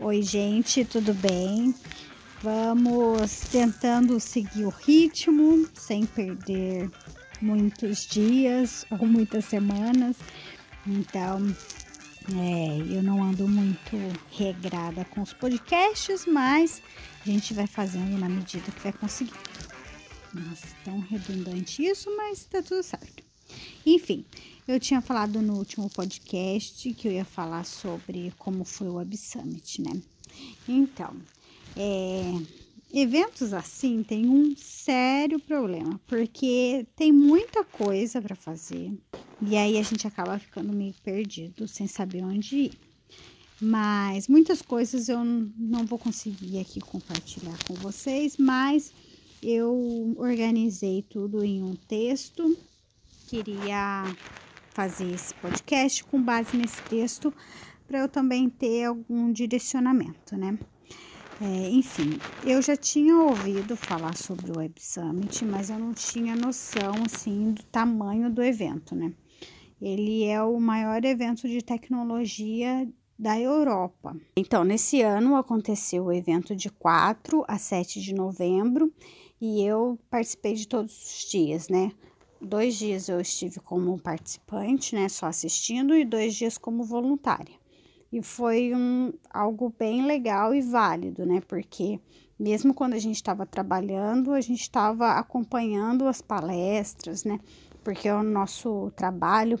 Oi, gente, tudo bem? Vamos tentando seguir o ritmo sem perder muitos dias ou muitas semanas. Então, é, eu não ando muito regrada com os podcasts, mas a gente vai fazendo na medida que vai conseguir. Nossa, tão redundante isso, mas tá tudo certo. Enfim, eu tinha falado no último podcast que eu ia falar sobre como foi o Web Summit, né? Então, é, eventos assim tem um sério problema, porque tem muita coisa para fazer e aí a gente acaba ficando meio perdido, sem saber onde ir. Mas muitas coisas eu não vou conseguir aqui compartilhar com vocês, mas eu organizei tudo em um texto. Queria fazer esse podcast com base nesse texto para eu também ter algum direcionamento, né? É, enfim, eu já tinha ouvido falar sobre o Web Summit, mas eu não tinha noção assim do tamanho do evento, né? Ele é o maior evento de tecnologia da Europa. Então, nesse ano aconteceu o evento de 4 a 7 de novembro e eu participei de todos os dias, né? Dois dias eu estive como participante, né, só assistindo, e dois dias como voluntária. E foi um, algo bem legal e válido, né, porque mesmo quando a gente estava trabalhando, a gente estava acompanhando as palestras, né, porque o nosso trabalho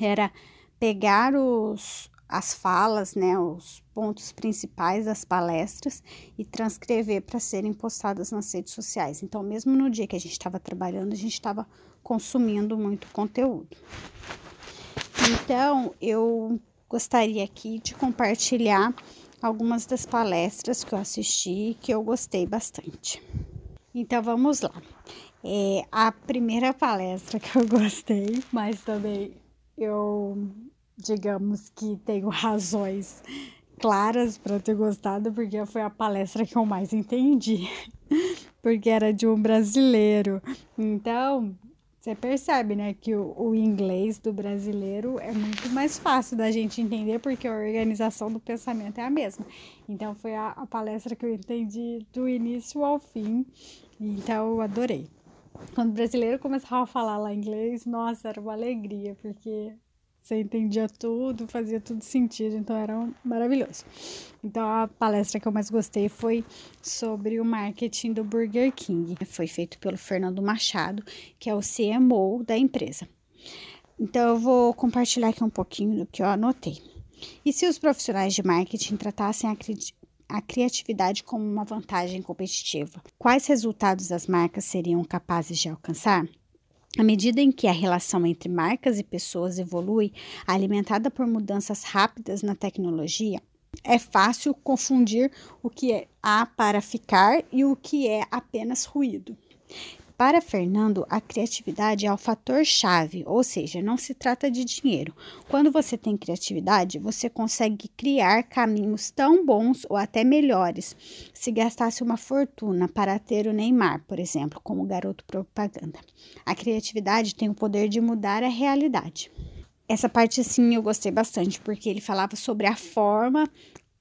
era pegar os, as falas, né, os pontos principais das palestras e transcrever para serem postadas nas redes sociais. Então, mesmo no dia que a gente estava trabalhando, a gente estava consumindo muito conteúdo. Então, eu gostaria aqui de compartilhar algumas das palestras que eu assisti que eu gostei bastante. Então, vamos lá. É, a primeira palestra que eu gostei, mas também eu digamos que tenho razões claras para ter gostado, porque foi a palestra que eu mais entendi, porque era de um brasileiro. Então, você percebe, né, que o, o, inglês do brasileiro é muito mais fácil da gente entender, porque a organização do pensamento é a mesma. Então, foi a, a palestra que eu entendi do início ao fim, então eu adorei. Quando o brasileiro começava a falar lá inglês, nossa, era uma alegria, porque você entendia tudo, fazia tudo sentido, então era maravilhoso. Então a palestra que eu mais gostei foi sobre o marketing do Burger King. Foi feito pelo Fernando Machado, que é o CMO da empresa. Então eu vou compartilhar aqui um pouquinho do que eu anotei. E se os profissionais de marketing tratassem a, cri a criatividade como uma vantagem competitiva, quais resultados as marcas seriam capazes de alcançar? À medida em que a relação entre marcas e pessoas evolui, alimentada por mudanças rápidas na tecnologia, é fácil confundir o que é há para ficar e o que é apenas ruído. Para Fernando, a criatividade é o fator chave, ou seja, não se trata de dinheiro. Quando você tem criatividade, você consegue criar caminhos tão bons ou até melhores. Se gastasse uma fortuna para ter o Neymar, por exemplo, como garoto propaganda. A criatividade tem o poder de mudar a realidade. Essa parte sim eu gostei bastante, porque ele falava sobre a forma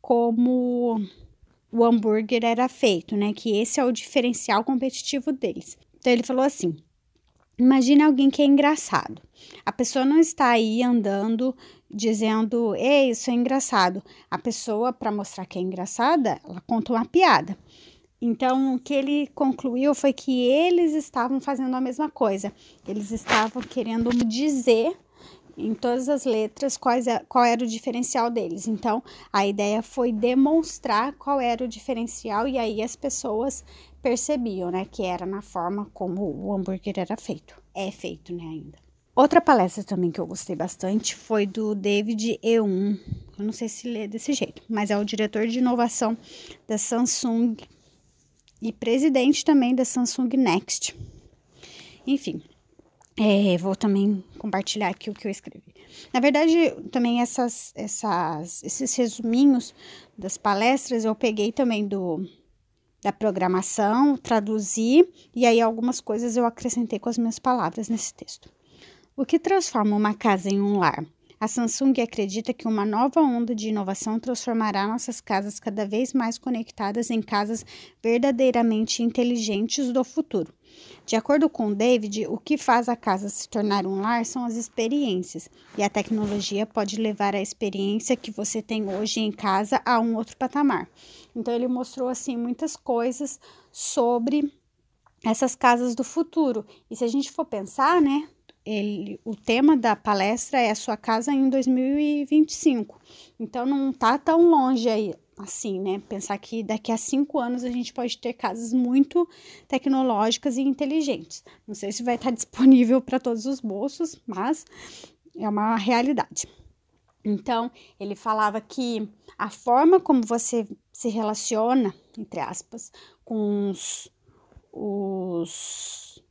como o hambúrguer era feito, né? Que esse é o diferencial competitivo deles. Então ele falou assim: Imagine alguém que é engraçado. A pessoa não está aí andando dizendo, ei, isso é engraçado. A pessoa, para mostrar que é engraçada, ela conta uma piada. Então, o que ele concluiu foi que eles estavam fazendo a mesma coisa. Eles estavam querendo dizer em todas as letras quais, é, qual era o diferencial deles. Então, a ideia foi demonstrar qual era o diferencial e aí as pessoas percebiam, né, que era na forma como o hambúrguer era feito. É feito, né, ainda. Outra palestra também que eu gostei bastante foi do David E1. Eu não sei se lê desse jeito, mas é o diretor de inovação da Samsung e presidente também da Samsung Next. Enfim, é, vou também compartilhar aqui o que eu escrevi. Na verdade, também essas, essas, esses resuminhos das palestras eu peguei também do da programação, traduzi e aí algumas coisas eu acrescentei com as minhas palavras nesse texto. O que transforma uma casa em um lar? a Samsung acredita que uma nova onda de inovação transformará nossas casas cada vez mais conectadas em casas verdadeiramente inteligentes do futuro. De acordo com David, o que faz a casa se tornar um lar são as experiências, e a tecnologia pode levar a experiência que você tem hoje em casa a um outro patamar. Então ele mostrou assim muitas coisas sobre essas casas do futuro. E se a gente for pensar, né, ele, o tema da palestra é a sua casa em 2025. Então não tá tão longe aí assim, né? Pensar que daqui a cinco anos a gente pode ter casas muito tecnológicas e inteligentes. Não sei se vai estar disponível para todos os bolsos, mas é uma realidade. Então, ele falava que a forma como você se relaciona, entre aspas, com os, os,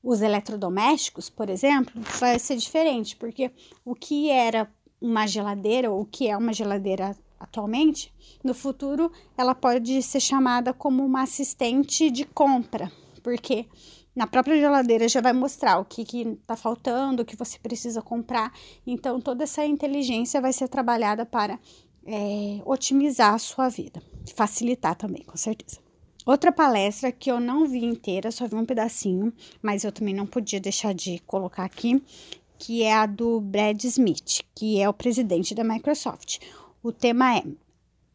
os eletrodomésticos, por exemplo, vai ser diferente, porque o que era uma geladeira, ou o que é uma geladeira atualmente, no futuro ela pode ser chamada como uma assistente de compra, porque na própria geladeira já vai mostrar o que está faltando, o que você precisa comprar. Então, toda essa inteligência vai ser trabalhada para é, otimizar a sua vida, facilitar também, com certeza. Outra palestra que eu não vi inteira, só vi um pedacinho, mas eu também não podia deixar de colocar aqui, que é a do Brad Smith, que é o presidente da Microsoft. O tema é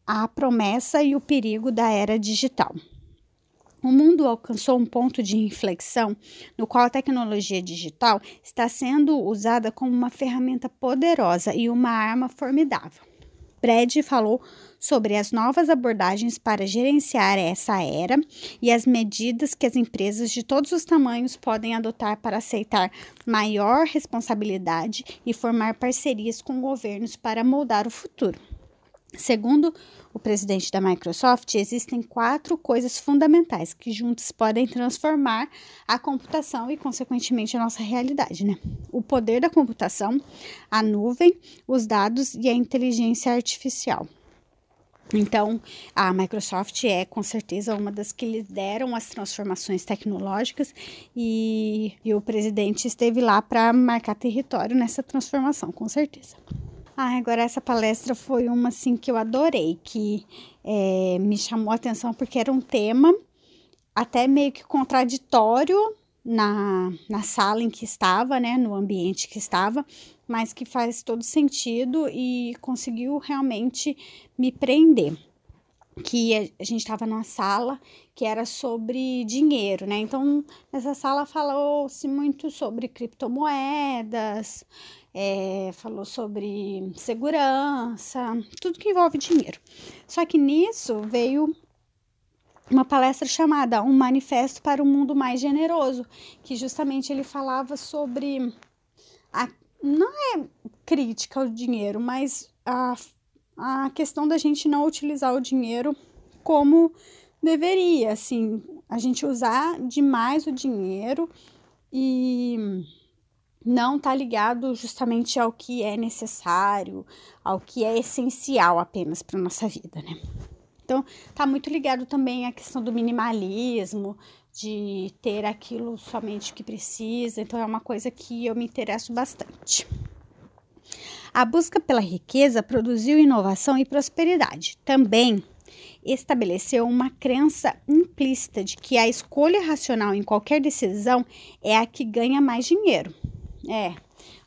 a promessa e o perigo da era digital. O mundo alcançou um ponto de inflexão no qual a tecnologia digital está sendo usada como uma ferramenta poderosa e uma arma formidável. Brad falou sobre as novas abordagens para gerenciar essa era e as medidas que as empresas de todos os tamanhos podem adotar para aceitar maior responsabilidade e formar parcerias com governos para moldar o futuro. Segundo o presidente da Microsoft, existem quatro coisas fundamentais que juntas podem transformar a computação e, consequentemente, a nossa realidade, né? O poder da computação, a nuvem, os dados e a inteligência artificial. Então, a Microsoft é com certeza uma das que lideram as transformações tecnológicas e, e o presidente esteve lá para marcar território nessa transformação, com certeza. Ah, agora essa palestra foi uma assim que eu adorei, que é, me chamou a atenção porque era um tema até meio que contraditório na, na sala em que estava, né, no ambiente que estava, mas que faz todo sentido e conseguiu realmente me prender. Que a gente estava numa sala que era sobre dinheiro, né? Então, nessa sala falou-se muito sobre criptomoedas, é, falou sobre segurança, tudo que envolve dinheiro. Só que nisso veio uma palestra chamada Um Manifesto para um Mundo Mais Generoso, que justamente ele falava sobre a, não é crítica ao dinheiro, mas a, a questão da gente não utilizar o dinheiro como deveria, assim, a gente usar demais o dinheiro e não está ligado justamente ao que é necessário, ao que é essencial apenas para nossa vida, né? Então, está muito ligado também à questão do minimalismo, de ter aquilo somente que precisa. Então, é uma coisa que eu me interesso bastante. A busca pela riqueza produziu inovação e prosperidade. Também estabeleceu uma crença implícita de que a escolha racional em qualquer decisão é a que ganha mais dinheiro. É,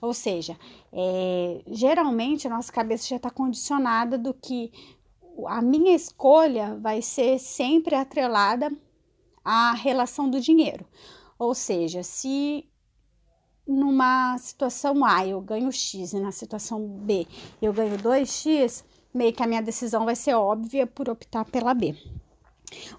ou seja, é, geralmente a nossa cabeça já está condicionada do que a minha escolha vai ser sempre atrelada à relação do dinheiro. Ou seja, se numa situação A eu ganho X e na situação B eu ganho 2X, meio que a minha decisão vai ser óbvia por optar pela B.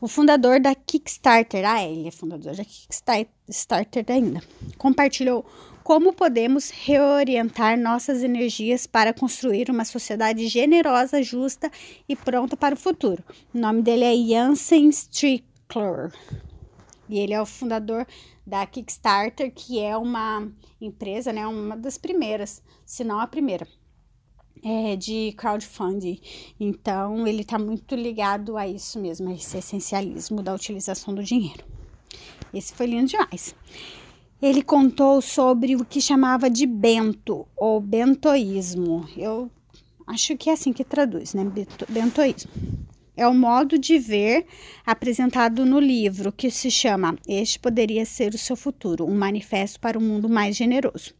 O fundador da Kickstarter, ah, ele é fundador da Kickstarter ainda, compartilhou como podemos reorientar nossas energias para construir uma sociedade generosa, justa e pronta para o futuro. O nome dele é Jansen Strickler e ele é o fundador da Kickstarter, que é uma empresa, né, uma das primeiras, se não a primeira, é, de crowdfunding. Então, ele está muito ligado a isso mesmo, a esse essencialismo da utilização do dinheiro. Esse foi lindo demais. Ele contou sobre o que chamava de bento ou bentoísmo. Eu acho que é assim que traduz, né? Bentoísmo. É o modo de ver apresentado no livro que se chama Este Poderia Ser o Seu Futuro Um Manifesto para um Mundo Mais Generoso.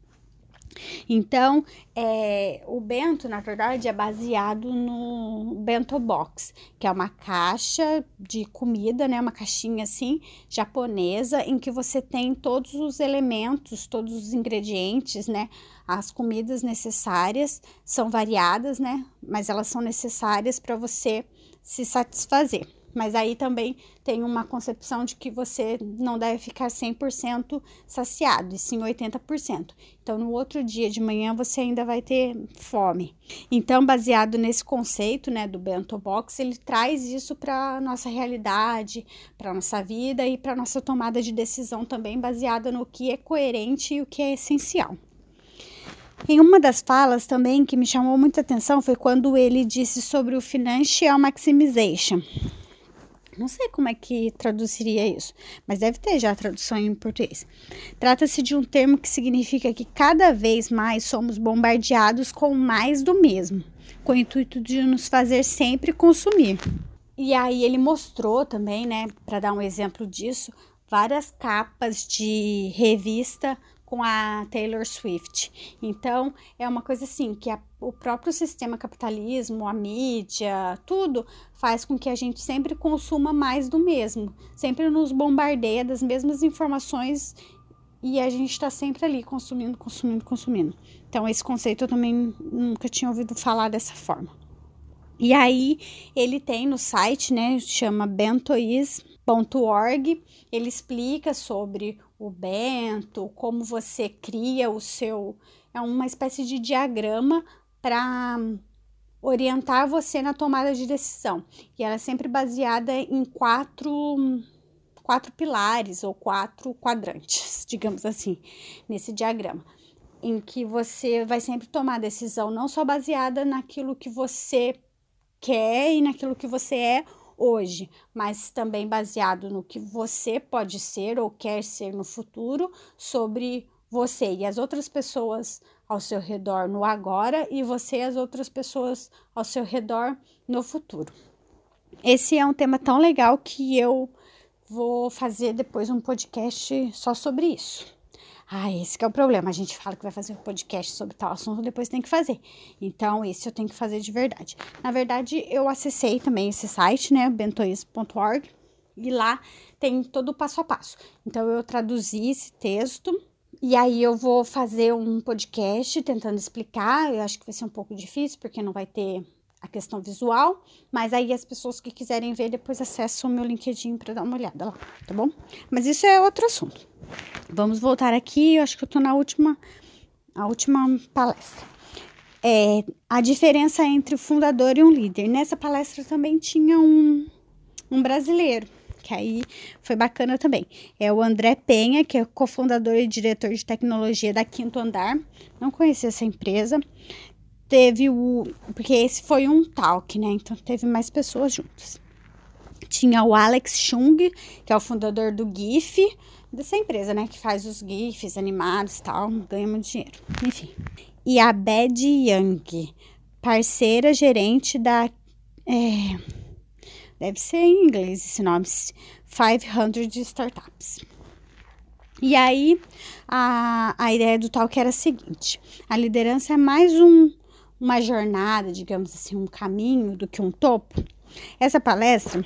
Então, é, o bento, na verdade, é baseado no bento box, que é uma caixa de comida, né, uma caixinha assim, japonesa, em que você tem todos os elementos, todos os ingredientes, né, as comidas necessárias são variadas, né, mas elas são necessárias para você se satisfazer. Mas aí também tem uma concepção de que você não deve ficar 100% saciado, e sim 80%. Então, no outro dia de manhã, você ainda vai ter fome. Então, baseado nesse conceito, né, do bento box, ele traz isso para nossa realidade, para nossa vida e para nossa tomada de decisão também, baseada no que é coerente e o que é essencial. Em uma das falas também que me chamou muita atenção foi quando ele disse sobre o financial maximization, não sei como é que traduziria isso, mas deve ter já tradução em português. Trata-se de um termo que significa que cada vez mais somos bombardeados com mais do mesmo, com o intuito de nos fazer sempre consumir. E aí ele mostrou também, né, para dar um exemplo disso, várias capas de revista com a Taylor Swift. Então, é uma coisa assim que a, o próprio sistema capitalismo, a mídia, tudo faz com que a gente sempre consuma mais do mesmo, sempre nos bombardeia das mesmas informações e a gente está sempre ali consumindo, consumindo, consumindo. Então, esse conceito eu também nunca tinha ouvido falar dessa forma. E aí, ele tem no site, né, chama bentois.org, ele explica sobre o bento, como você cria o seu. É uma espécie de diagrama para orientar você na tomada de decisão. E ela é sempre baseada em quatro, quatro pilares ou quatro quadrantes, digamos assim, nesse diagrama. Em que você vai sempre tomar decisão não só baseada naquilo que você quer e naquilo que você é hoje, mas também baseado no que você pode ser ou quer ser no futuro, sobre você e as outras pessoas ao seu redor no agora e você e as outras pessoas ao seu redor no futuro. Esse é um tema tão legal que eu vou fazer depois um podcast só sobre isso. Ah, esse é o problema. A gente fala que vai fazer um podcast sobre tal assunto, depois tem que fazer. Então, esse eu tenho que fazer de verdade. Na verdade, eu acessei também esse site, né, bentois.org, e lá tem todo o passo a passo. Então, eu traduzi esse texto e aí eu vou fazer um podcast tentando explicar. Eu acho que vai ser um pouco difícil, porque não vai ter a questão visual, mas aí as pessoas que quiserem ver depois acessam o meu LinkedIn para dar uma olhada lá, tá bom? Mas isso é outro assunto. Vamos voltar aqui, eu acho que eu tô na última a última palestra. É, a diferença entre o fundador e um líder. Nessa palestra também tinha um, um brasileiro, que aí foi bacana também. É o André Penha, que é cofundador e diretor de tecnologia da Quinto Andar. Não conhecia essa empresa teve o. Porque esse foi um talk, né? Então teve mais pessoas juntas. Tinha o Alex Chung, que é o fundador do GIF, dessa empresa, né? Que faz os GIFs animados e tal, ganha muito dinheiro. Enfim. E a Bad Young, parceira gerente da. É, deve ser em inglês esse nome, 500 Startups. E aí, a, a ideia do talk era a seguinte: a liderança é mais um uma jornada, digamos assim, um caminho do que um topo. Essa palestra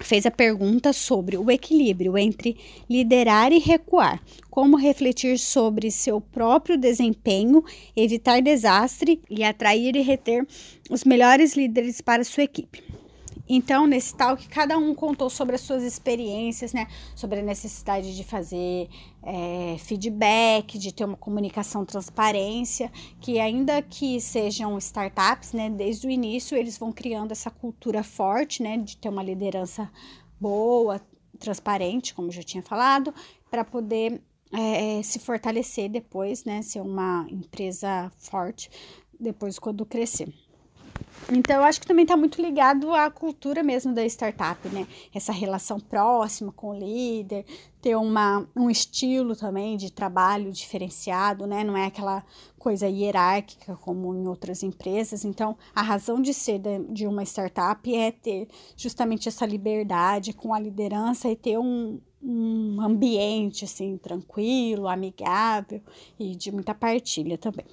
fez a pergunta sobre o equilíbrio entre liderar e recuar, como refletir sobre seu próprio desempenho, evitar desastre e atrair e reter os melhores líderes para sua equipe. Então, nesse talk, cada um contou sobre as suas experiências, né? Sobre a necessidade de fazer é, feedback, de ter uma comunicação transparência, que ainda que sejam startups, né? Desde o início, eles vão criando essa cultura forte, né? De ter uma liderança boa, transparente, como já tinha falado, para poder é, se fortalecer depois, né? Ser uma empresa forte depois quando crescer. Então, eu acho que também está muito ligado à cultura mesmo da startup, né? Essa relação próxima com o líder, ter uma, um estilo também de trabalho diferenciado, né? Não é aquela coisa hierárquica como em outras empresas. Então, a razão de ser de, uma startup é ter justamente essa liberdade com a liderança e ter um, um ambiente assim tranquilo, amigável e de muita partilha também.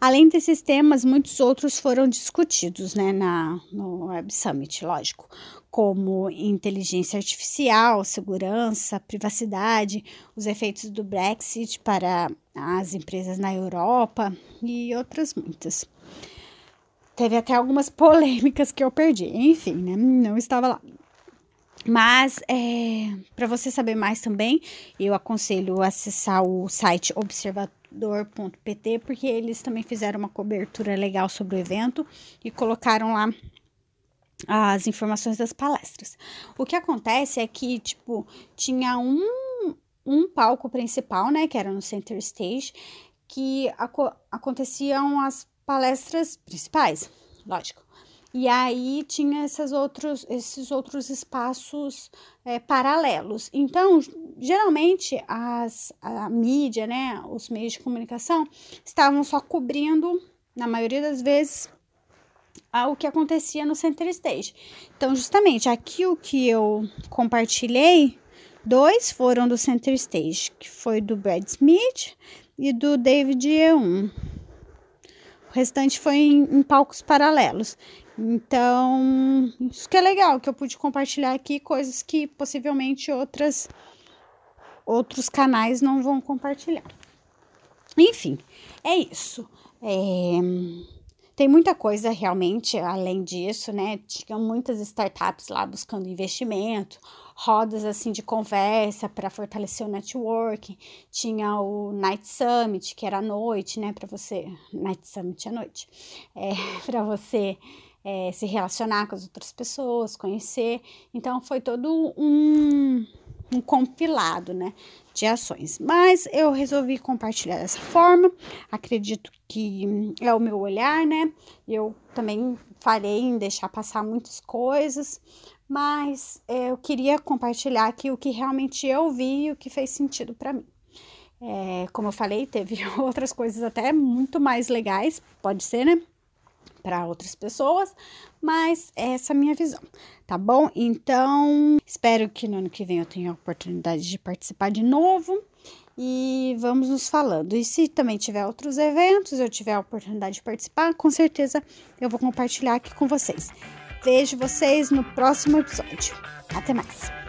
Além desses temas, muitos outros foram discutidos né, na, no Web Summit, lógico, como inteligência artificial, segurança, privacidade, os efeitos do Brexit para as empresas na Europa e outras muitas. Teve até algumas polêmicas que eu perdi, enfim, né, não estava lá. Mas, é, para você saber mais também, eu aconselho acessar o site Observatório dor.pt, porque eles também fizeram uma cobertura legal sobre o evento e colocaram lá as informações das palestras. O que acontece é que, tipo, tinha um, um palco principal, né, que era no Center Stage, que aco aconteciam as palestras principais, lógico. E aí tinha esses outros, esses outros espaços é, paralelos. Então, geralmente as, a mídia, né, os meios de comunicação estavam só cobrindo, na maioria das vezes, o que acontecia no Center Stage. Então, justamente aqui o que eu compartilhei, dois foram do Center Stage, que foi do Brad Smith e do David E1. O restante foi em, em palcos paralelos. Então, isso que é legal, que eu pude compartilhar aqui coisas que possivelmente outras outros canais não vão compartilhar. Enfim, é isso. É, tem muita coisa realmente além disso, né? Tinha muitas startups lá buscando investimento, rodas assim de conversa para fortalecer o networking. Tinha o Night Summit, que era à noite, né? Para você. Night Summit à noite. É, para você é, se relacionar com as outras pessoas, conhecer. Então, foi todo um, um compilado, né, de ações. Mas eu resolvi compartilhar dessa forma. Acredito que é o meu olhar, né? Eu também falei em deixar passar muitas coisas, mas é, eu queria compartilhar aqui o que realmente eu vi e o que fez sentido para mim. É, como eu falei, teve outras coisas até muito mais legais, pode ser, né? Para outras pessoas, mas essa é a minha visão, tá bom? Então, espero que no ano que vem eu tenha a oportunidade de participar de novo e vamos nos falando. E se também tiver outros eventos, eu tiver a oportunidade de participar, com certeza eu vou compartilhar aqui com vocês. Vejo vocês no próximo episódio. Até mais!